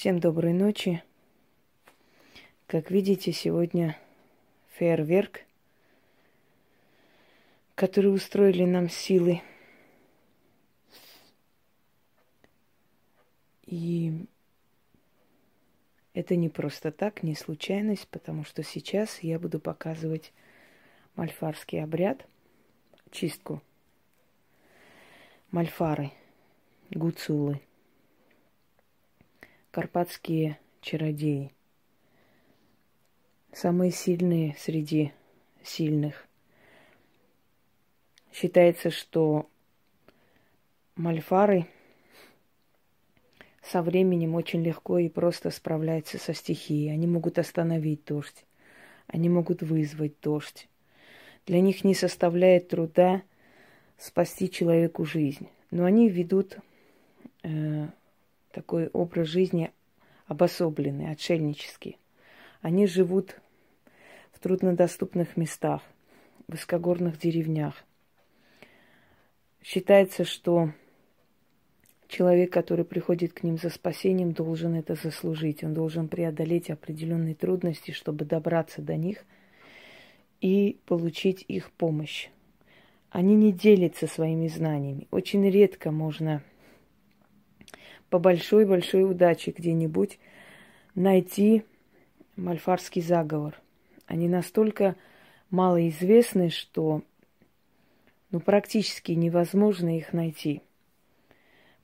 Всем доброй ночи. Как видите, сегодня фейерверк, который устроили нам силы. И это не просто так, не случайность, потому что сейчас я буду показывать мальфарский обряд, чистку мальфары, гуцулы, карпатские чародеи. Самые сильные среди сильных. Считается, что мальфары – со временем очень легко и просто справляются со стихией. Они могут остановить дождь, они могут вызвать дождь. Для них не составляет труда спасти человеку жизнь. Но они ведут э, такой образ жизни обособленный, отшельнический. Они живут в труднодоступных местах, в высокогорных деревнях. Считается, что человек, который приходит к ним за спасением, должен это заслужить. Он должен преодолеть определенные трудности, чтобы добраться до них и получить их помощь. Они не делятся своими знаниями. Очень редко можно по большой-большой удаче где-нибудь найти мальфарский заговор. Они настолько малоизвестны, что ну, практически невозможно их найти –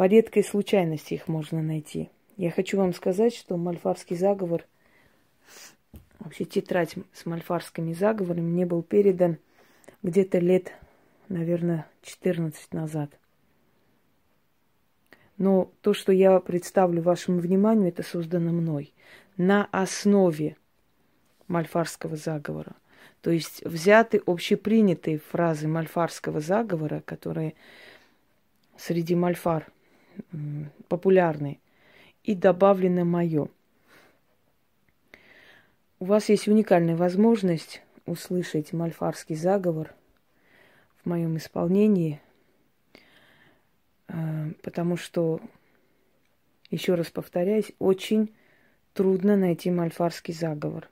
по редкой случайности их можно найти. Я хочу вам сказать, что мальфарский заговор, вообще тетрадь с мальфарскими заговорами мне был передан где-то лет, наверное, 14 назад. Но то, что я представлю вашему вниманию, это создано мной на основе мальфарского заговора. То есть взяты общепринятые фразы мальфарского заговора, которые среди мальфар – популярный, и добавлено мое. У вас есть уникальная возможность услышать мальфарский заговор в моем исполнении, потому что, еще раз повторяюсь, очень трудно найти мальфарский заговор.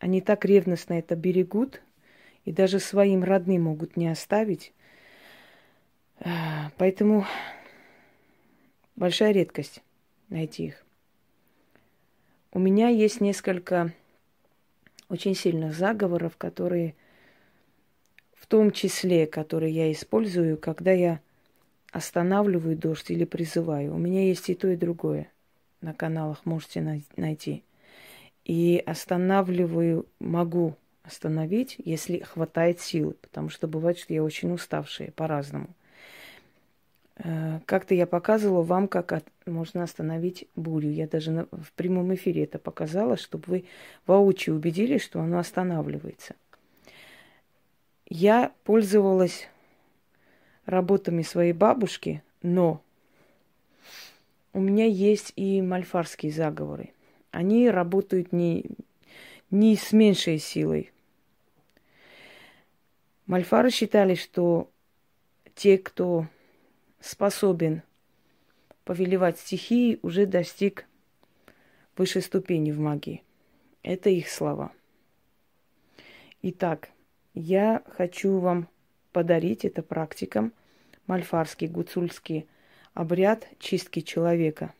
Они так ревностно это берегут, и даже своим родным могут не оставить. Э, поэтому Большая редкость найти их. У меня есть несколько очень сильных заговоров, которые в том числе, которые я использую, когда я останавливаю дождь или призываю. У меня есть и то, и другое. На каналах можете найти. И останавливаю, могу остановить, если хватает сил, потому что бывает, что я очень уставшая по-разному. Э, как-то я показывала вам, как от, можно остановить бурю. Я даже на, в прямом эфире это показала, чтобы вы воочию убедились, что оно останавливается. Я пользовалась работами своей бабушки, но у меня есть и мальфарские заговоры. Они работают не, не с меньшей силой. Мальфары считали, что те, кто способен повелевать стихией, уже достиг высшей ступени в магии. Это их слова. Итак, я хочу вам подарить это практикам мальфарский, гуцульский обряд чистки человека.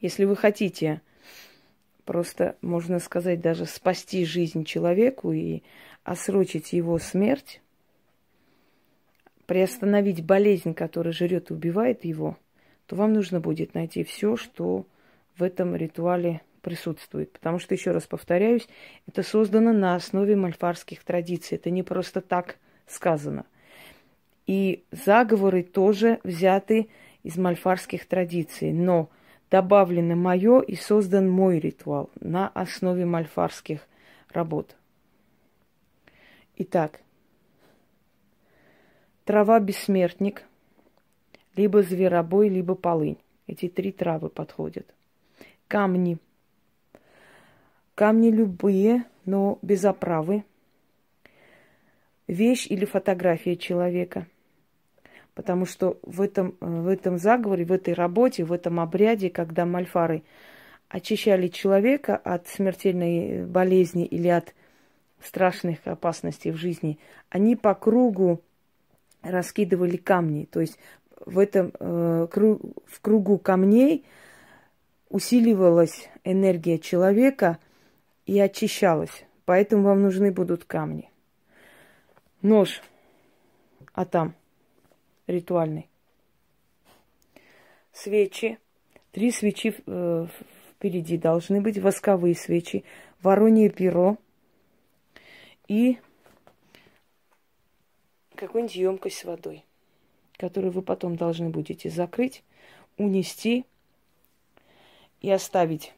Если вы хотите просто, можно сказать, даже спасти жизнь человеку и осрочить его смерть, приостановить болезнь, которая жрет и убивает его, то вам нужно будет найти все, что в этом ритуале присутствует. Потому что, еще раз повторяюсь, это создано на основе мальфарских традиций. Это не просто так сказано. И заговоры тоже взяты из мальфарских традиций. Но добавлено мое и создан мой ритуал на основе мальфарских работ. Итак, Трава бессмертник, либо зверобой, либо полынь. Эти три травы подходят. Камни. Камни любые, но без оправы. Вещь или фотография человека. Потому что в этом, в этом заговоре, в этой работе, в этом обряде, когда мальфары очищали человека от смертельной болезни или от страшных опасностей в жизни, они по кругу раскидывали камни. То есть в этом э, круг, в кругу камней усиливалась энергия человека и очищалась. Поэтому вам нужны будут камни. Нож. А там ритуальный. Свечи. Три свечи э, впереди должны быть. Восковые свечи. Воронье перо. И какую-нибудь емкость с водой, которую вы потом должны будете закрыть, унести и оставить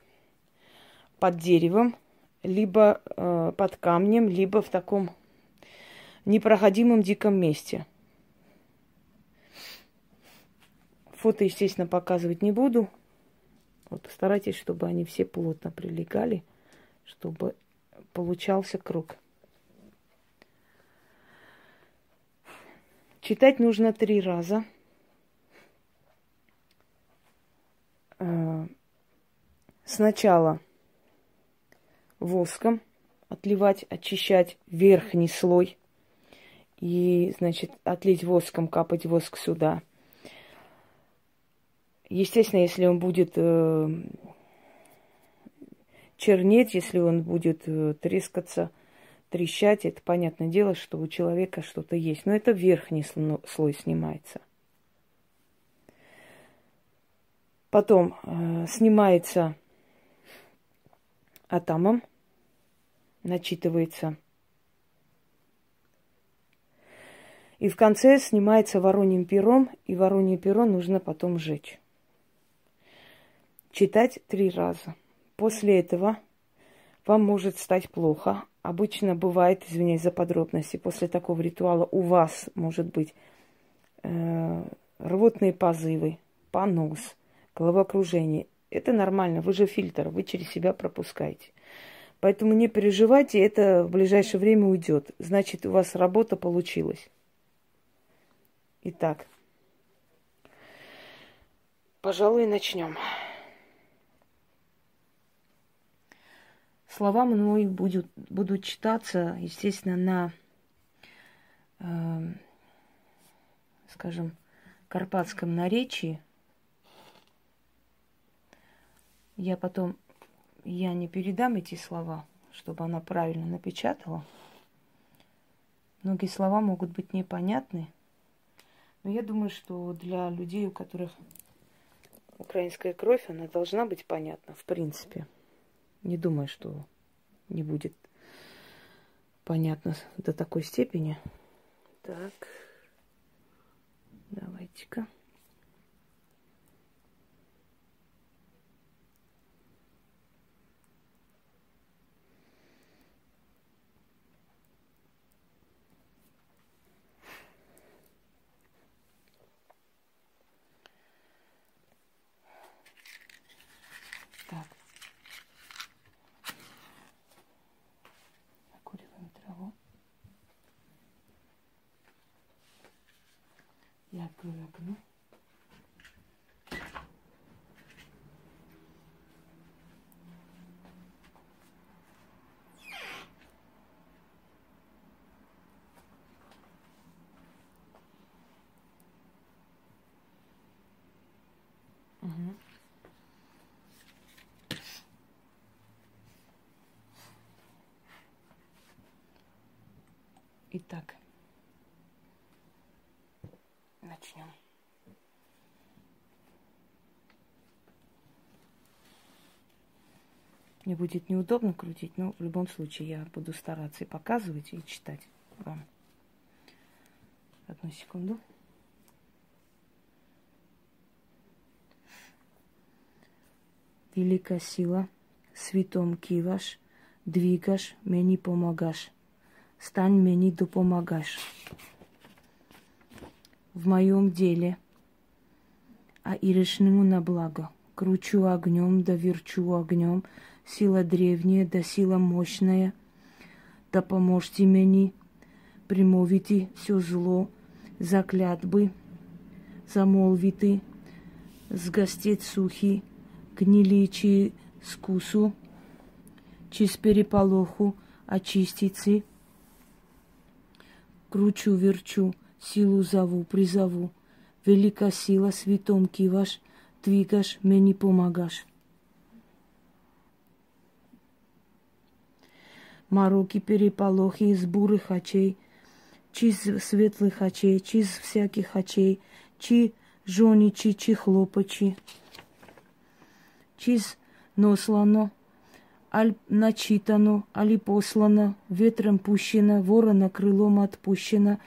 под деревом, либо э, под камнем, либо в таком непроходимом диком месте. Фото, естественно, показывать не буду. Вот постарайтесь, чтобы они все плотно прилегали, чтобы получался круг. Читать нужно три раза. Э, сначала воском отливать, очищать верхний слой. И, значит, отлить воском, капать воск сюда. Естественно, если он будет э, чернеть, если он будет э, трескаться – трещать, это понятное дело, что у человека что-то есть. Но это верхний слой снимается. Потом э, снимается атомом, начитывается. И в конце снимается вороньим пером, и воронье перо нужно потом сжечь. Читать три раза. После этого вам может стать плохо, Обычно бывает, извиняюсь за подробности, после такого ритуала у вас может быть э, рвотные позывы, понос, головокружение. Это нормально, вы же фильтр, вы через себя пропускаете. Поэтому не переживайте, это в ближайшее время уйдет. Значит, у вас работа получилась. Итак, пожалуй, начнем. Слова мной будут, будут читаться, естественно, на, э, скажем, карпатском наречии. Я потом, я не передам эти слова, чтобы она правильно напечатала. Многие слова могут быть непонятны, но я думаю, что для людей, у которых украинская кровь, она должна быть понятна, в принципе. Не думаю, что не будет понятно до такой степени. Так, давайте-ка. Итак, начнем. Мне будет неудобно крутить, но в любом случае я буду стараться и показывать, и читать вам. Одну секунду. Великая сила, святом киваш, двигаш, мне помогаш. Стань мне допомагаш в моем деле, а ирешнему на благо. Кручу огнем, да верчу огнем, сила древняя, да сила мощная, да поможете мне примовите все зло, заклятбы, замолвити, згастеть сухи, гнили чи скусу, чи с переполоху очистицы, кручу, верчу, силу зову, призову, велика сила, святом киваш, двигаш, мне помогаш. Мороки, переполохи из бурых очей, чи з светлых очей, чи з всяких очей, чи жоничи, чи чи з нослано, аль начитано, али послано, ветром пущено, ворона крылом отпущено,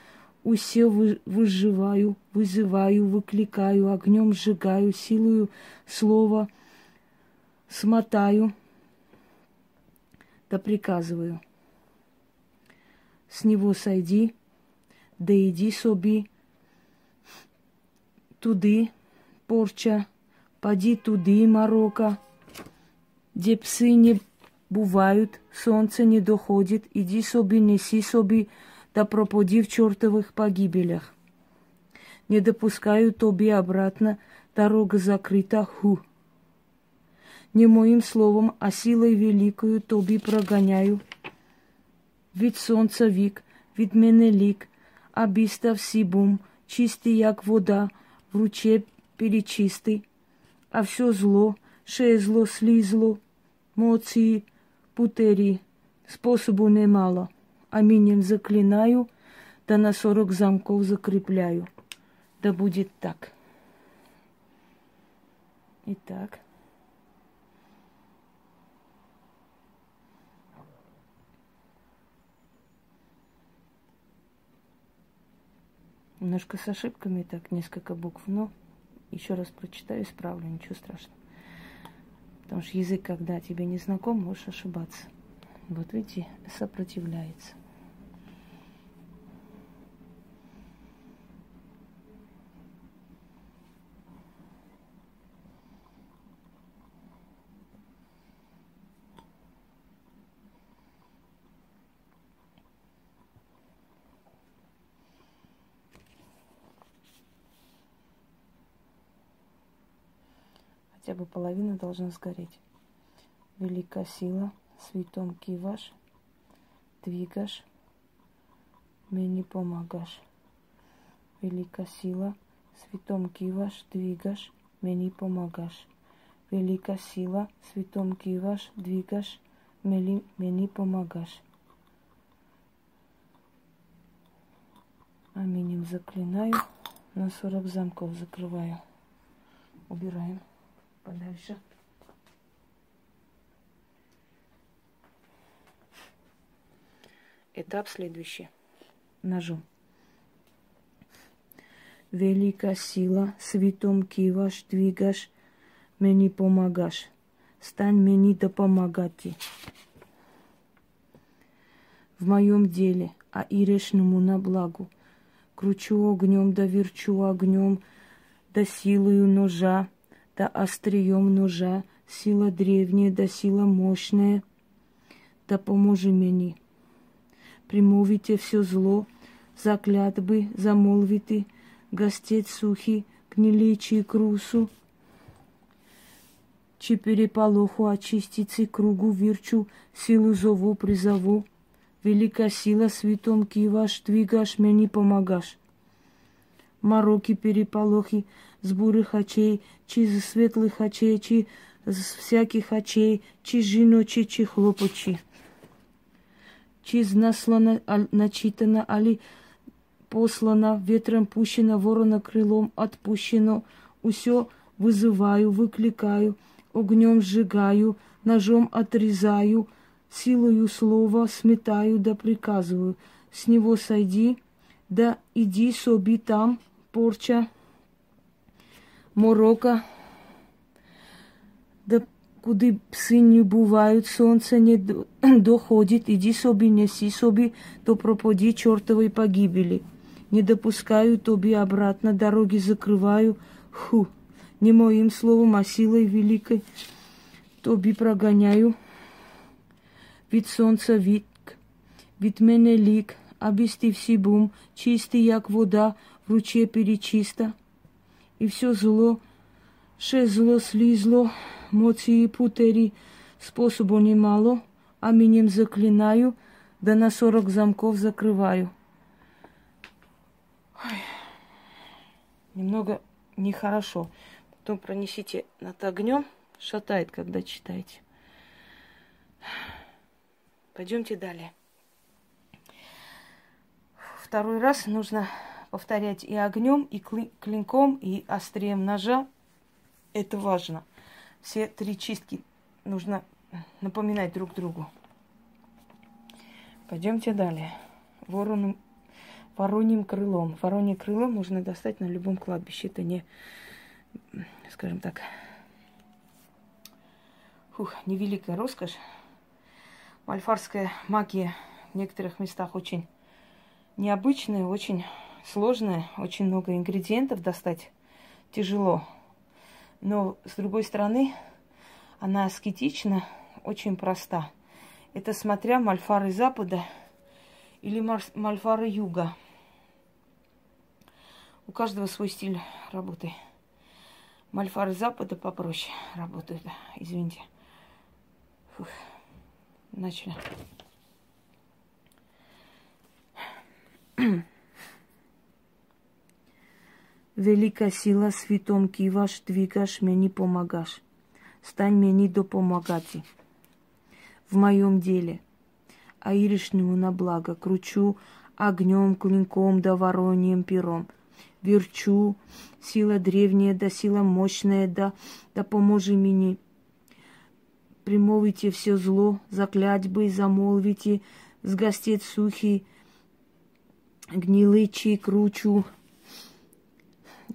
усе вы, выживаю, вызываю, выкликаю, огнем сжигаю, силою слова смотаю, да приказываю. С него сойди, да иди собі туди, порча, поди туди, Марокко, где псы не бывают, солнце не доходит, иди собі, неси собі, да пропади в чертовых погибелях. Не допускаю тобі обратно, дорога закрыта, ху. Не моим словом, а силой великою тобі прогоняю. Від сонця вік, від мене лік, а біста всі бум, чистий, як вода, в руче перечистий, а все зло, ще зло слізло, моції, путері, способу немало. Аминем заклинаю, да на сорок замков закрепляю. Да будет так. Итак. Немножко с ошибками, так, несколько букв, но еще раз прочитаю, исправлю, ничего страшного. Потому что язык, когда тебе не знаком, можешь ошибаться. Вот видите, сопротивляется. Половина должна сгореть. Велика сила, святом киваш, двигаш, мне помогаш. Велика сила, святом киваш, двигаш, мне помогаш. Велика сила, святом киваш, двигаш, мне, мне помогаш. Аминем заклинаю, на 40 замков закрываю. Убираем подальше. Этап следующий. Ножом. Велика сила, святом киваш, двигаш, мне помогаш. Стань мне да помогати. В моем деле, а ирешному на благу. Кручу огнем, да верчу огнем, да силою ножа, да острием ножа, сила древняя, да сила мощная, да поможи мне. Примовите все зло, заклятбы, замолвите, гостеть сухи, гниличи крусу, чи переполоху очистицы кругу вирчу, силу зову призову, велика сила святом киваш, двигаш, мне помогаш. Мороки, переполохи, з бурих очей, чи з світлих очей, чи з всяких очей, чи жіночі, чи хлопочі. Чи знаслана, начитана, али послана, ветром пущена, ворона крылом отпущено, усё вызываю, выкликаю, огнем сжигаю, ножом отрезаю, силою слова сметаю да приказываю. С него сойди, да иди соби там, порча, морока, да куди пси не бувають, сонце не доходит, иди собі, неси собі, то пропади чертовой погибели. Не допускаю тобі обратно, дороги закрываю, ху, не моим словом, а силой великой тобі прогоняю. Від сонця вік, від мене лік, а без ти всі бум, чистий, як вода, в руче перечиста. и все зло, ше зло слизло, моции путери, способу немало, а минем заклинаю, да на сорок замков закрываю. Ой, немного нехорошо. Потом пронесите над огнем, шатает, когда читаете. Пойдемте далее. Второй раз нужно повторять и огнем, и клинком, и острием ножа. Это важно. Все три чистки нужно напоминать друг другу. Пойдемте далее. Вороном, вороньим крылом. Воронье крыло можно достать на любом кладбище. Это не, скажем так, фух, невеликая роскошь. Мальфарская магия в некоторых местах очень необычная, очень сложная, очень много ингредиентов достать тяжело. Но, с другой стороны, она аскетична, очень проста. Это смотря мальфары Запада или мальфары Юга. У каждого свой стиль работы. Мальфары Запада попроще работают, извините. Фух. Начали. Велика сила світом киваш, двигаш, мені помогаш. Стань мені допомагати в моем деле, а иришнему на благо кручу огнем, клинком да вороньем пером. Верчу, сила древняя да сила мощная да, да поможи мне. Примовите все зло, заклятьбы, замолвите, сгостет сухий, гнилый кручу,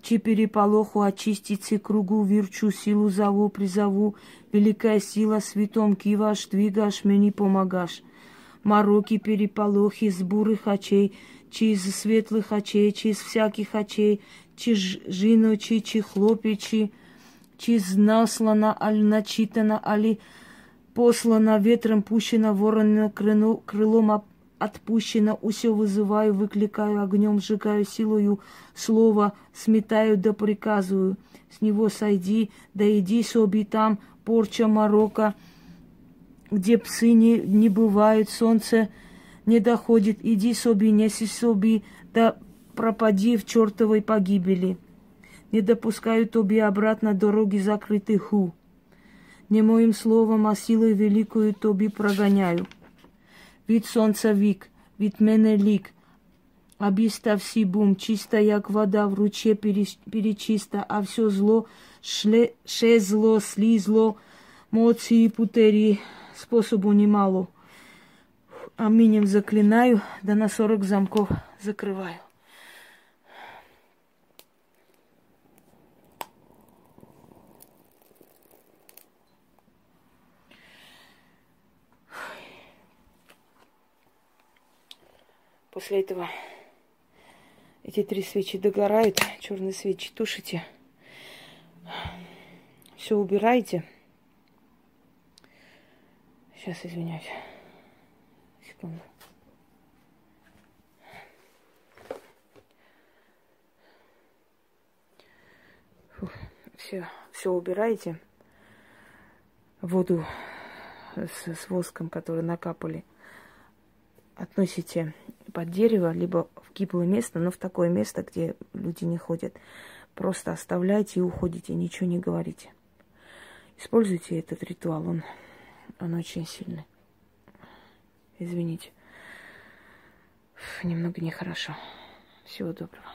чи переполоху очистицы кругу вирчу, силу зову, призову, великая сила святом киваш, двигаш, мне помогаш. Мороки, переполохи, сбурых очей, чи из светлых очей, чи из всяких очей, чи жиночи, чи хлопичи, чи наслана, али начитана, али послана ветром, пущена ворона крылом отпущено, усе вызываю, выкликаю огнем, сжигаю силою слова, сметаю да приказываю. С него сойди, да иди соби там, порча морока, где псы не, не бывают, солнце не доходит, иди соби, неси соби, да пропади в чертовой погибели. Не допускаю тоби обратно дороги закрыты ху. Не моим словом, а силой великую тоби прогоняю від сонця вік, від мене лік. Обіста всі бум, чиста, як вода, в руче перечиста, а все зло, шле, ше зло, слізло, моці путері, способу немало. Аминем заклинаю, да на сорок замков закрываю. После этого эти три свечи догорают, черные свечи тушите. Все убираете. Сейчас извиняюсь. Секунду. все, все убираете. Воду с, с воском, который накапали, относите под дерево, либо в гиблое место, но в такое место, где люди не ходят. Просто оставляйте и уходите, ничего не говорите. Используйте этот ритуал, он, он очень сильный. Извините. Немного нехорошо. Всего доброго.